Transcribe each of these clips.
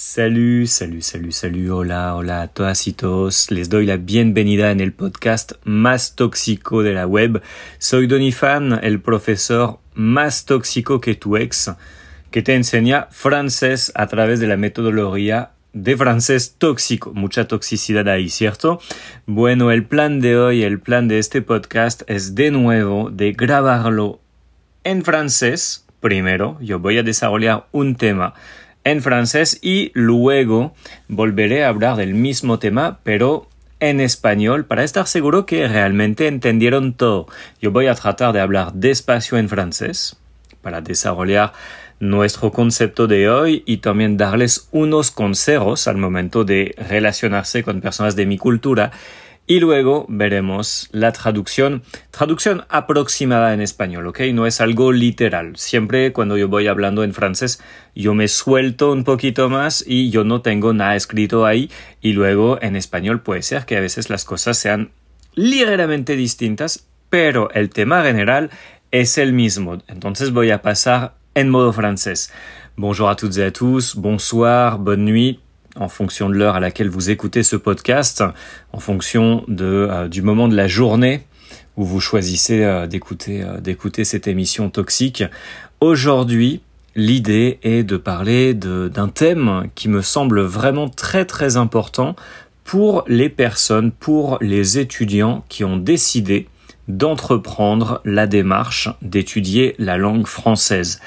Salut, salut, salut, salut, hola, hola a todas y todos. Les doy la bienvenida en el podcast más tóxico de la web. Soy Donifan, el profesor más tóxico que tu ex, que te enseña francés a través de la metodología de francés tóxico. Mucha toxicidad ahí, ¿cierto? Bueno, el plan de hoy, el plan de este podcast es de nuevo de grabarlo en francés. Primero, yo voy a desarrollar un tema en francés y luego volveré a hablar del mismo tema, pero en español para estar seguro que realmente entendieron todo. Yo voy a tratar de hablar despacio en francés para desarrollar nuestro concepto de hoy y también darles unos consejos al momento de relacionarse con personas de mi cultura y luego veremos la traducción, traducción aproximada en español, ¿ok? No es algo literal. Siempre cuando yo voy hablando en francés, yo me suelto un poquito más y yo no tengo nada escrito ahí. Y luego en español puede ser que a veces las cosas sean ligeramente distintas, pero el tema general es el mismo. Entonces voy a pasar en modo francés. Bonjour à toutes et à tous, bonsoir, bonne nuit en fonction de l'heure à laquelle vous écoutez ce podcast, en fonction euh, du moment de la journée où vous choisissez euh, d'écouter, euh, d'écouter cette émission toxique. Aujourd'hui, l'idée est de parler d'un thème qui me semble vraiment très très important pour les personnes, pour les étudiants qui ont décidé d'entreprendre la démarche d'étudier la langue française.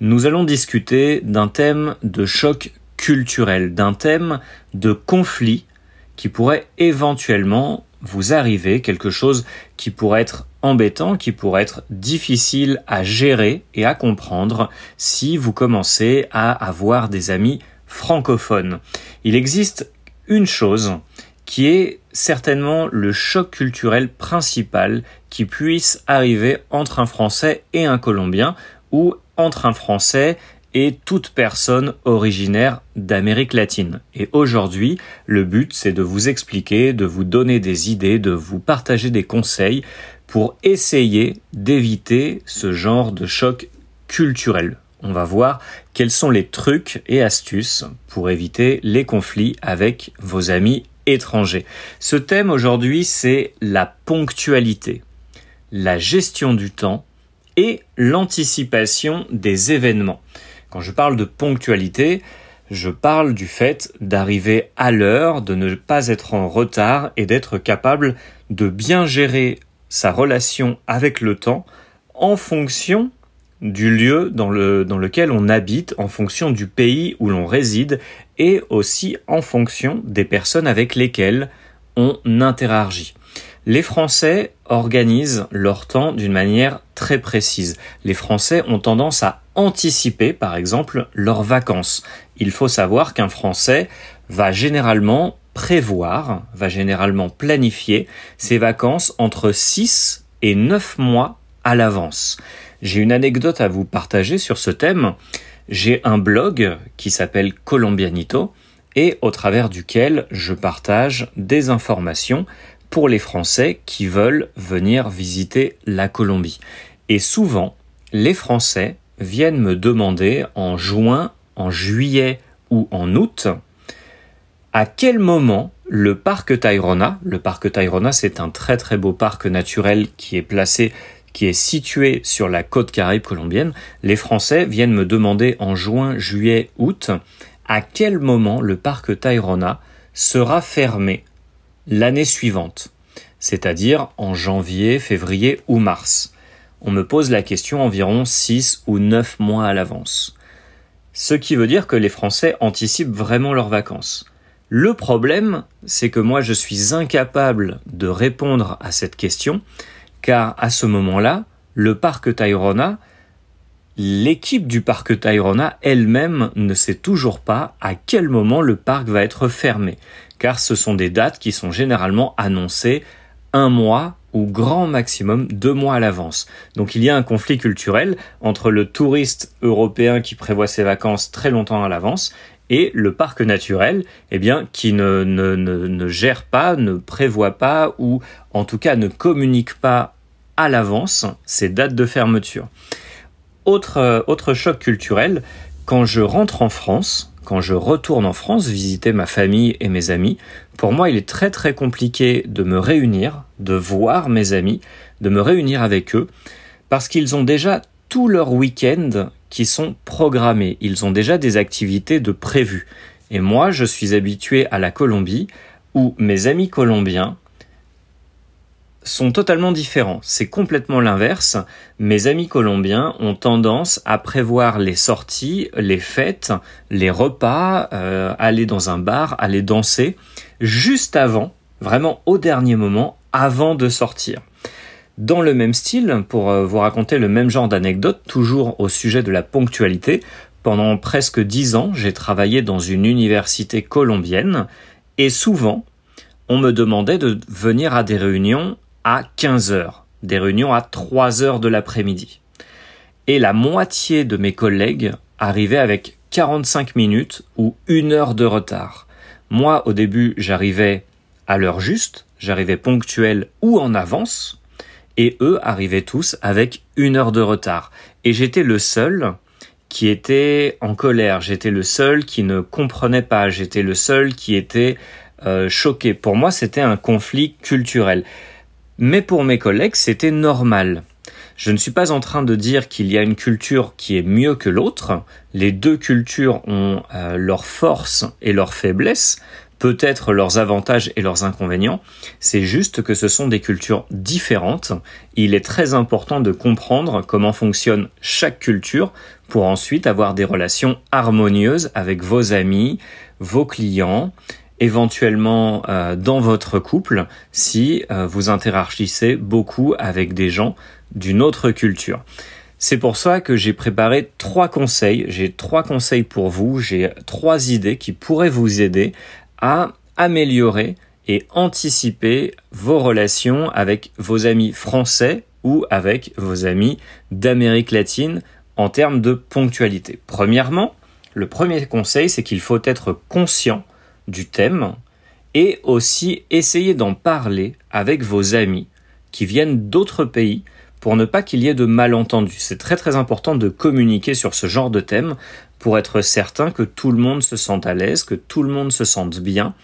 Nous allons discuter d'un thème de choc culturel, d'un thème de conflit qui pourrait éventuellement vous arriver, quelque chose qui pourrait être embêtant, qui pourrait être difficile à gérer et à comprendre si vous commencez à avoir des amis francophones. Il existe une chose qui est certainement le choc culturel principal qui puisse arriver entre un Français et un Colombien ou entre un Français et toute personne originaire d'Amérique latine. Et aujourd'hui, le but, c'est de vous expliquer, de vous donner des idées, de vous partager des conseils pour essayer d'éviter ce genre de choc culturel. On va voir quels sont les trucs et astuces pour éviter les conflits avec vos amis étrangers. Ce thème aujourd'hui, c'est la ponctualité, la gestion du temps et l'anticipation des événements. Quand je parle de ponctualité, je parle du fait d'arriver à l'heure, de ne pas être en retard et d'être capable de bien gérer sa relation avec le temps en fonction du lieu dans, dans lequel on habite, en fonction du pays où l'on réside et aussi en fonction des personnes avec lesquelles on interagit. Les Français organisent leur temps d'une manière très précise. Les Français ont tendance à anticiper, par exemple, leurs vacances. Il faut savoir qu'un Français va généralement prévoir, va généralement planifier ses vacances entre 6 et 9 mois à l'avance. J'ai une anecdote à vous partager sur ce thème. J'ai un blog qui s'appelle Colombianito et au travers duquel je partage des informations pour les Français qui veulent venir visiter la Colombie. Et souvent, les Français viennent me demander en juin, en juillet ou en août à quel moment le parc Tayrona, le parc Tayrona c'est un très très beau parc naturel qui est placé qui est situé sur la côte caraïbe colombienne, les Français viennent me demander en juin, juillet, août à quel moment le parc Tayrona sera fermé l'année suivante, c'est-à-dire en janvier, février ou mars. On me pose la question environ 6 ou 9 mois à l'avance. Ce qui veut dire que les Français anticipent vraiment leurs vacances. Le problème, c'est que moi je suis incapable de répondre à cette question, car à ce moment-là, le parc Tayrona, l'équipe du parc Tayrona elle-même ne sait toujours pas à quel moment le parc va être fermé, car ce sont des dates qui sont généralement annoncées un mois ou grand maximum deux mois à l'avance. Donc il y a un conflit culturel entre le touriste européen qui prévoit ses vacances très longtemps à l'avance et le parc naturel, eh bien, qui ne, ne, gère pas, ne prévoit pas ou en tout cas ne communique pas à l'avance ces dates de fermeture. Autre, autre choc culturel, quand je rentre en France, quand je retourne en France visiter ma famille et mes amis, pour moi il est très très compliqué de me réunir, de voir mes amis, de me réunir avec eux, parce qu'ils ont déjà tout leur week-end qui sont programmés, ils ont déjà des activités de prévues. Et moi je suis habitué à la Colombie, où mes amis colombiens sont totalement différents. C'est complètement l'inverse. Mes amis colombiens ont tendance à prévoir les sorties, les fêtes, les repas, euh, aller dans un bar, aller danser, juste avant, vraiment au dernier moment, avant de sortir. Dans le même style, pour euh, vous raconter le même genre d'anecdote, toujours au sujet de la ponctualité, pendant presque dix ans, j'ai travaillé dans une université colombienne et souvent, on me demandait de venir à des réunions à 15 heures, des réunions à 3 heures de l'après-midi. Et la moitié de mes collègues arrivaient avec 45 minutes ou une heure de retard. Moi, au début, j'arrivais à l'heure juste, j'arrivais ponctuel ou en avance, et eux arrivaient tous avec une heure de retard. Et j'étais le seul qui était en colère, j'étais le seul qui ne comprenait pas, j'étais le seul qui était euh, choqué. Pour moi, c'était un conflit culturel. Mais pour mes collègues, c'était normal. Je ne suis pas en train de dire qu'il y a une culture qui est mieux que l'autre. Les deux cultures ont euh, leurs forces et leurs faiblesses, peut-être leurs avantages et leurs inconvénients. C'est juste que ce sont des cultures différentes. Il est très important de comprendre comment fonctionne chaque culture pour ensuite avoir des relations harmonieuses avec vos amis, vos clients, éventuellement euh, dans votre couple si euh, vous interagissez beaucoup avec des gens d'une autre culture. C'est pour ça que j'ai préparé trois conseils. J'ai trois conseils pour vous. J'ai trois idées qui pourraient vous aider à améliorer et anticiper vos relations avec vos amis français ou avec vos amis d'Amérique latine en termes de ponctualité. Premièrement, le premier conseil, c'est qu'il faut être conscient du thème et aussi essayer d'en parler avec vos amis qui viennent d'autres pays pour ne pas qu'il y ait de malentendus. C'est très très important de communiquer sur ce genre de thème pour être certain que tout le monde se sente à l'aise, que tout le monde se sente bien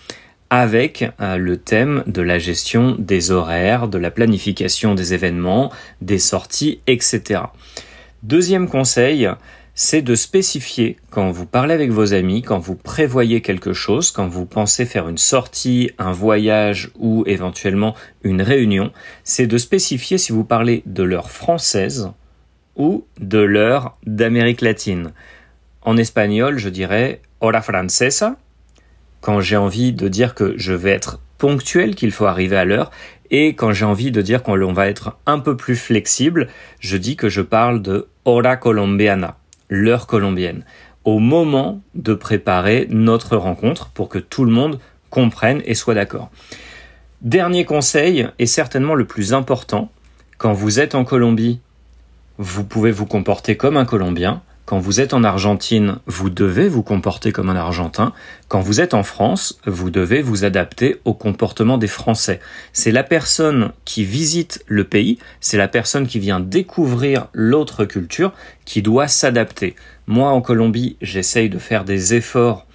avec euh, le thème de la gestion des horaires, de la planification des événements, des sorties, etc. Deuxième conseil, c'est de spécifier quand vous parlez avec vos amis, quand vous prévoyez quelque chose, quand vous pensez faire une sortie, un voyage ou éventuellement une réunion, c'est de spécifier si vous parlez de l'heure française ou de l'heure d'Amérique latine. En espagnol, je dirais hora francesa, quand j'ai envie de dire que je vais être ponctuel, qu'il faut arriver à l'heure, et quand j'ai envie de dire qu'on va être un peu plus flexible, je dis que je parle de hora colombiana l'heure colombienne, au moment de préparer notre rencontre pour que tout le monde comprenne et soit d'accord. Dernier conseil, et certainement le plus important, quand vous êtes en Colombie, vous pouvez vous comporter comme un Colombien, quand vous êtes en Argentine, vous devez vous comporter comme un Argentin. Quand vous êtes en France, vous devez vous adapter au comportement des Français. C'est la personne qui visite le pays, c'est la personne qui vient découvrir l'autre culture qui doit s'adapter. Moi, en Colombie, j'essaye de faire des efforts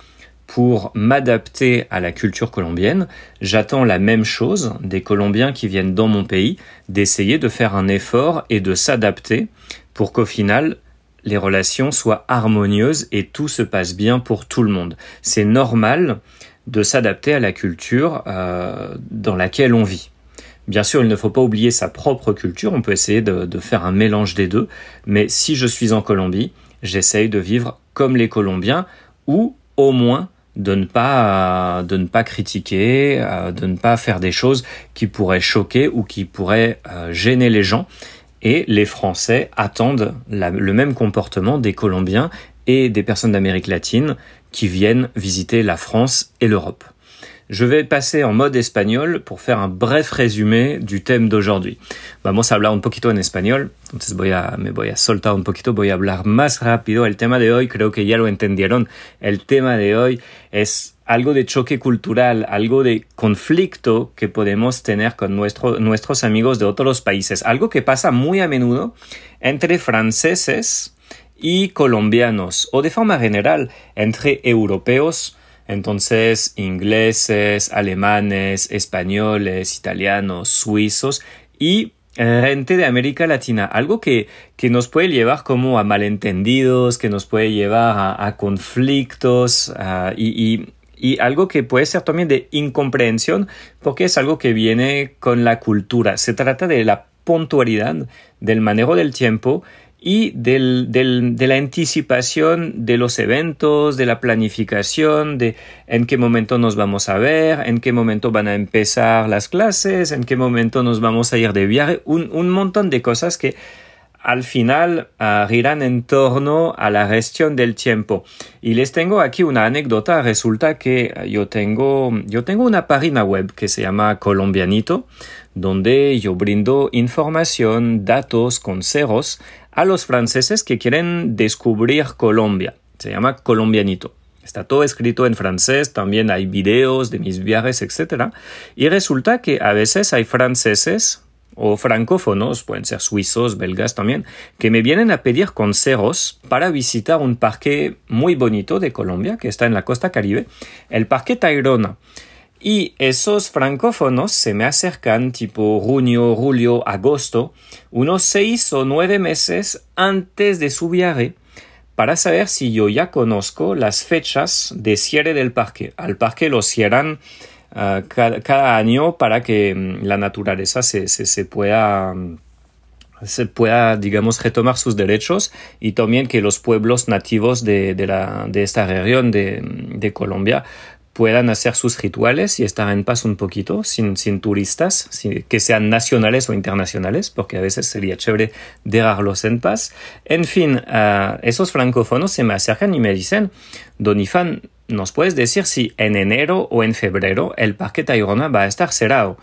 pour m'adapter à la culture colombienne. J'attends la même chose des Colombiens qui viennent dans mon pays, d'essayer de faire un effort et de s'adapter pour qu'au final, les relations soient harmonieuses et tout se passe bien pour tout le monde. C'est normal de s'adapter à la culture euh, dans laquelle on vit. Bien sûr, il ne faut pas oublier sa propre culture, on peut essayer de, faire un mélange des deux, mais si je suis en Colombie, j'essaye de vivre comme les Colombiens, ou au moins de ne pas de ne pas critiquer, euh, de ne pas faire des choses qui pourraient choquer ou qui pourraient euh, gêner les gens et les Français attendent le même comportement des Colombiens et des personnes d'Amérique latine qui viennent visiter la France et l'Europe. Je vais passer en mode espagnol pour faire un bref résumé du thème d'aujourd'hui. Vamos a hablar un poquito en español, entonces voy a, me voy a soltar un poquito, voy a hablar más rápido. El tema de hoy, creo que ya lo entendieron, el tema de hoy es algo de choque cultural, algo de conflicto que podemos tener con nuestro, nuestros amigos de otros países, algo que pasa muy a menudo entre franceses y colombianos, o de forma general entre europeos, entonces ingleses, alemanes, españoles, italianos, suizos y gente de América Latina, algo que, que, nos puede llevar como a malentendidos, que nos puede llevar a, conflictos y, y, algo que puede ser también de incomprensión porque es algo que viene con la cultura. Se trata de la puntualidad, del manejo del tiempo y del, de la anticipación de los eventos, de la planificación, de en qué momento nos vamos a ver, en qué momento van a empezar las clases, en qué momento nos vamos a ir de viaje, un montón de cosas que al final uh, giran en torno a la gestión del tiempo. Y les tengo aquí una anécdota. Resulta que yo tengo, yo tengo una página web que se llama Colombianito, donde yo brindo información, datos, consejos a los franceses que quieren descubrir Colombia. Se llama Colombianito. Está todo escrito en francés, también hay videos de mis viajes, etc. Y resulta que a veces hay franceses o francófonos, pueden ser suizos, belgas también, que me vienen a pedir consejos para visitar un parque muy bonito de Colombia, que está en la costa caribe, el Parque Tayrona. Y esos francófonos se me acercan tipo junio, julio, agosto, unos seis o nueve meses antes de su viaje, para saber si yo ya conozco las fechas de cierre del parque. Al parque lo cierran ah, cada, año para que mm, la naturaleza se, se, pueda se pueda, digamos, retomar sus derechos y también que los pueblos nativos de, de, la, de esta región de, de Colombia puedan hacer sus rituales y estar en paz un poquito, sin, sin turistas, que sean nacionales o internacionales, porque a veces sería chévere dejarlos en paz. En fin, esos francófonos se me acercan y me dicen, Don Ifan, ¿nos puedes decir si en enero o en febrero el Parque Tayrona va a estar cerrado?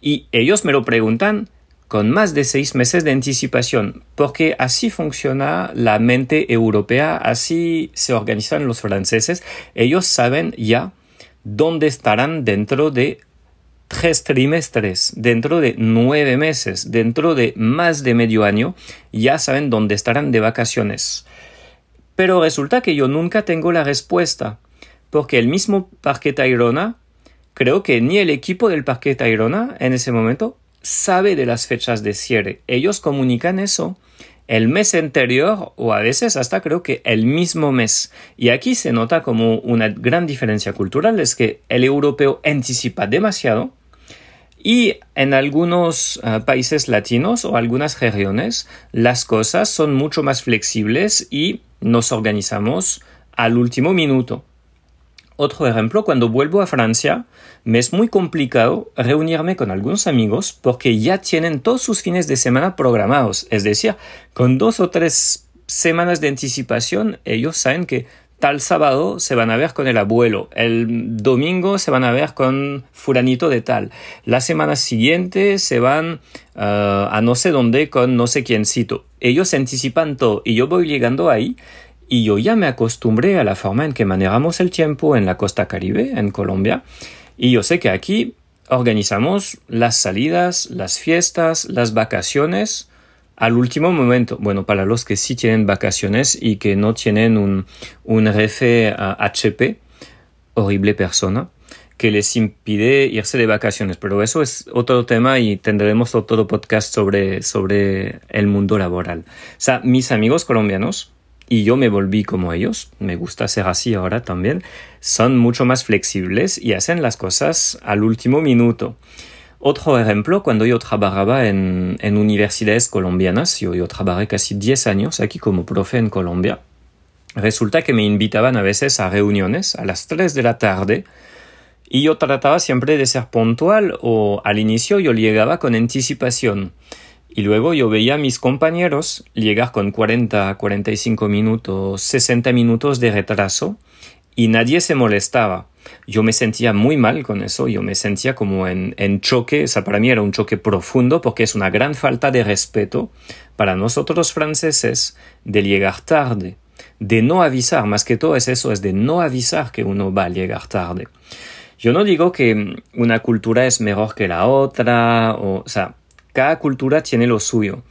Y ellos me lo preguntan con más de seis meses de anticipación, porque así funciona la mente europea, así se organizan los franceses. Ellos saben ya dónde estarán dentro de tres trimestres, dentro de nueve meses, dentro de más de medio año, ya saben dónde estarán de vacaciones. Pero resulta que yo nunca tengo la respuesta, porque el mismo Parque Tayrona, creo que ni el equipo del Parque Tayrona en ese momento sabe de las fechas de cierre. Ellos comunican eso el mes anterior o a veces hasta creo que el mismo mes. Y aquí se nota como una gran diferencia cultural, es que el europeo anticipa demasiado y en algunos eh, países latinos o algunas regiones las cosas son mucho más flexibles y nos organizamos al último minuto. Otro ejemplo, cuando vuelvo a Francia, me es muy complicado reunirme con algunos amigos porque ya tienen todos sus fines de semana programados. Es decir, con dos o tres semanas de anticipación, ellos saben que tal sábado se van a ver con el abuelo, el domingo se van a ver con fulanito de tal, la semana siguiente se van uh, a no sé dónde con no sé quiéncito. Ellos anticipan todo y yo voy llegando ahí y yo ya me acostumbré a la forma en que manejamos el tiempo en la costa caribe, en Colombia, y yo sé que aquí organizamos las salidas, las fiestas, las vacaciones al último momento. Bueno, para los que sí tienen vacaciones y que no tienen un, un jefe HP, horrible persona, que les impide irse de vacaciones. Pero eso es otro tema y tendremos otro podcast sobre, sobre el mundo laboral. O sea, mis amigos colombianos y yo me volví como ellos, me gusta ser así ahora también, son mucho más flexibles y hacen las cosas al último minuto. Otro ejemplo, cuando yo trabajaba en, en universidades colombianas, yo, yo trabajé casi 10 años aquí como profe en Colombia, resulta que me invitaban a veces a reuniones a las 3 de la tarde y yo trataba siempre de ser puntual o al inicio yo llegaba con anticipación. Y luego yo veía a mis compañeros llegar con 40, 45 minutos, 60 minutos de retraso y nadie se molestaba. Yo me sentía muy mal con eso, yo me sentía como en, en choque, o sea, para mí era un choque profundo porque es una gran falta de respeto para nosotros franceses de llegar tarde, de no avisar, más que todo es eso, es de no avisar que uno va a llegar tarde. Yo no digo que una cultura es mejor que la otra, o, o sea, cada cultura tiene lo suyo.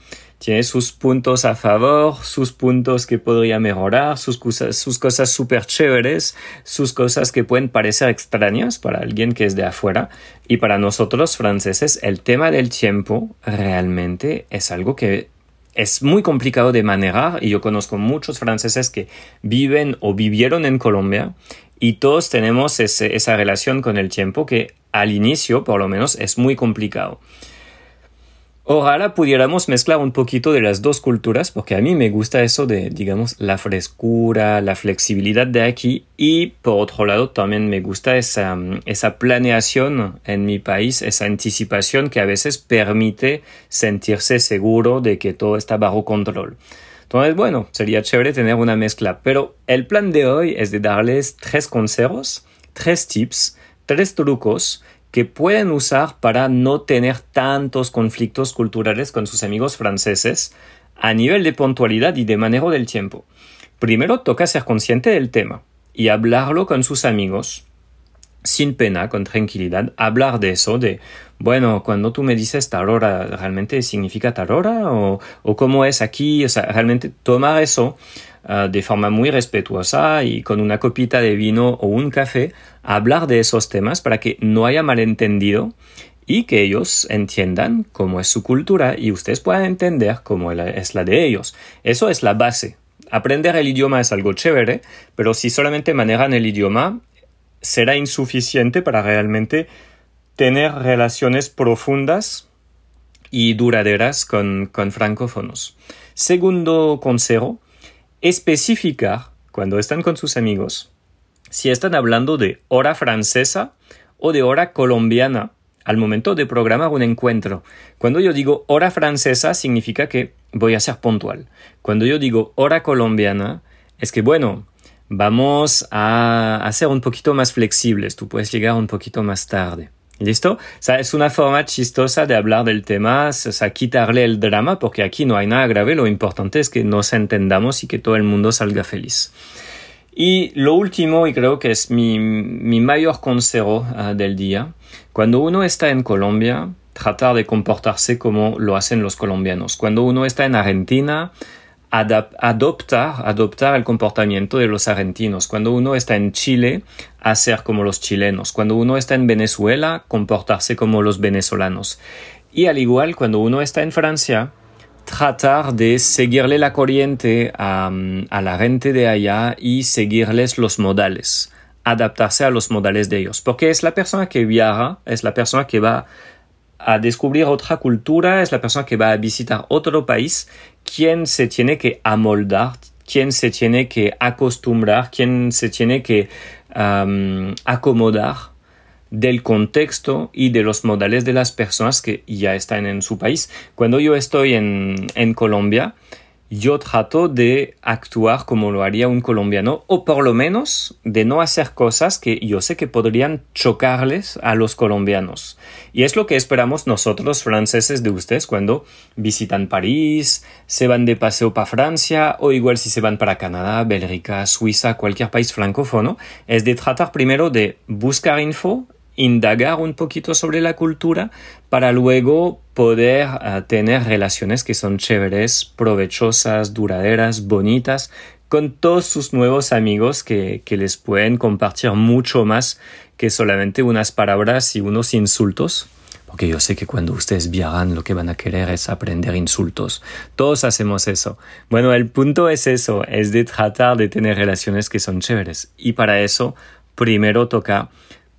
Tiene sus puntos a favor, sus puntos que podría mejorar, sus cosas, sus cosas súper chéveres, sus cosas que pueden parecer extrañas para alguien que es de afuera. Y para nosotros franceses, el tema del tiempo realmente es algo que es muy complicado de manejar y yo conozco muchos franceses que viven o vivieron en Colombia y todos tenemos esa relación con el tiempo que al inicio, por lo menos, es muy complicado. Ojalá pudiéramos mezclar un poquito de las dos culturas, porque a mí me gusta eso de, digamos, la frescura, la flexibilidad de aquí, y por otro lado también me gusta esa, esa planeación en mi país, esa anticipación que a veces permite sentirse seguro de que todo está bajo control. Entonces, bueno, sería chévere tener una mezcla, pero el plan de hoy es de darles tres consejos, tres tips, tres trucos que pueden usar para no tener tantos conflictos culturales con sus amigos franceses a nivel de puntualidad y de manejo del tiempo. Primero toca ser consciente del tema y hablarlo con sus amigos sin pena, con tranquilidad, hablar de eso, de, bueno, cuando tú me dices tal hora, ¿realmente significa tal hora? ¿O, o cómo es aquí? O sea, realmente tomar eso uh, de forma muy respetuosa y con una copita de vino o un café, hablar de esos temas para que no haya malentendido y que ellos entiendan cómo es su cultura y ustedes puedan entender cómo es la de ellos. Eso es la base. Aprender el idioma es algo chévere, pero si solamente manejan el idioma, será insuficiente para realmente tener relaciones profundas y duraderas con, con francófonos. Segundo consejo, especificar cuando están con sus amigos si están hablando de hora francesa o de hora colombiana al momento de programar un encuentro. Cuando yo digo hora francesa significa que voy a ser puntual. Cuando yo digo hora colombiana es que bueno, vamos a, ser un poquito más flexibles, tú puedes llegar un poquito más tarde. ¿Listo? O sea, es una forma chistosa de hablar del tema, o sea, quitarle el drama, porque aquí no hay nada grave, lo importante es que nos entendamos y que todo el mundo salga feliz. Y lo último, y creo que es mi, mayor consejo ah, del día, cuando uno está en Colombia, tratar de comportarse como lo hacen los colombianos. Cuando uno está en Argentina, adoptar, adoptar el comportamiento de los argentinos. Cuando uno está en Chile, hacer como los chilenos. Cuando uno está en Venezuela, comportarse como los venezolanos. Y al igual, cuando uno está en Francia, tratar de seguirle la corriente a, a la gente de allá y seguirles los modales, adaptarse a los modales de ellos. Porque es la persona que viaja, es la persona que va a descubrir otra cultura, es la persona que va a visitar otro país, quien se tiene que amoldar, quien se tiene que acostumbrar, quien se tiene que acomodar del contexto y de los modales de las personas que ya están en su país. Cuando yo estoy en, en Colombia, yo trato de actuar como lo haría un colombiano o por lo menos de no hacer cosas que yo sé que podrían chocarles a los colombianos. Y es lo que esperamos nosotros franceses de ustedes cuando visitan París, se van de paseo para Francia o igual si se van para Canadá, Bélgica, Suiza, cualquier país francófono, es de tratar primero de buscar info indagar un poquito sobre la cultura para luego poder eh, tener relaciones que son chéveres, provechosas, duraderas, bonitas con todos sus nuevos amigos que, que les pueden compartir mucho más que solamente unas palabras y unos insultos porque yo sé que cuando ustedes viajan lo que van a querer es aprender insultos. Todos hacemos eso. Bueno, el punto es eso, es de tratar de tener relaciones que son chéveres. Y para eso, primero toca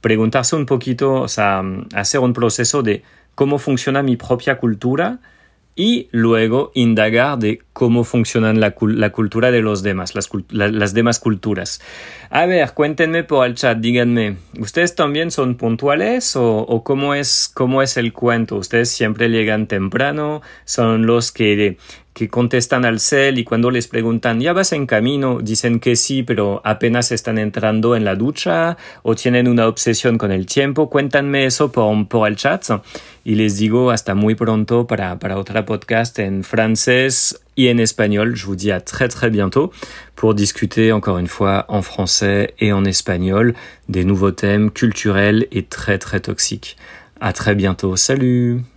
preguntarse un poquito, o sea, hacer un proceso de cómo funciona mi propia cultura y luego indagar de cómo funciona la, cultura de los demás, las, demás culturas. A ver, cuéntenme por el chat, díganme, ¿ustedes también son puntuales o, o cómo, es, cómo es el cuento? ¿Ustedes siempre llegan temprano? ¿Son los que que contestan al cel y cuando les preguntan ¿ya vas en camino? dicen que sí, pero apenas están entrando en la ducha o tienen una obsesión con el tiempo. Cuéntanme eso por, por el chat y les digo hasta muy pronto para, para otra podcast en francés y en espagnol. Je vous dis à très très bientôt pour discuter encore une fois en français et en espagnol des nouveaux thèmes culturels et très très toxiques. À très bientôt. Salut!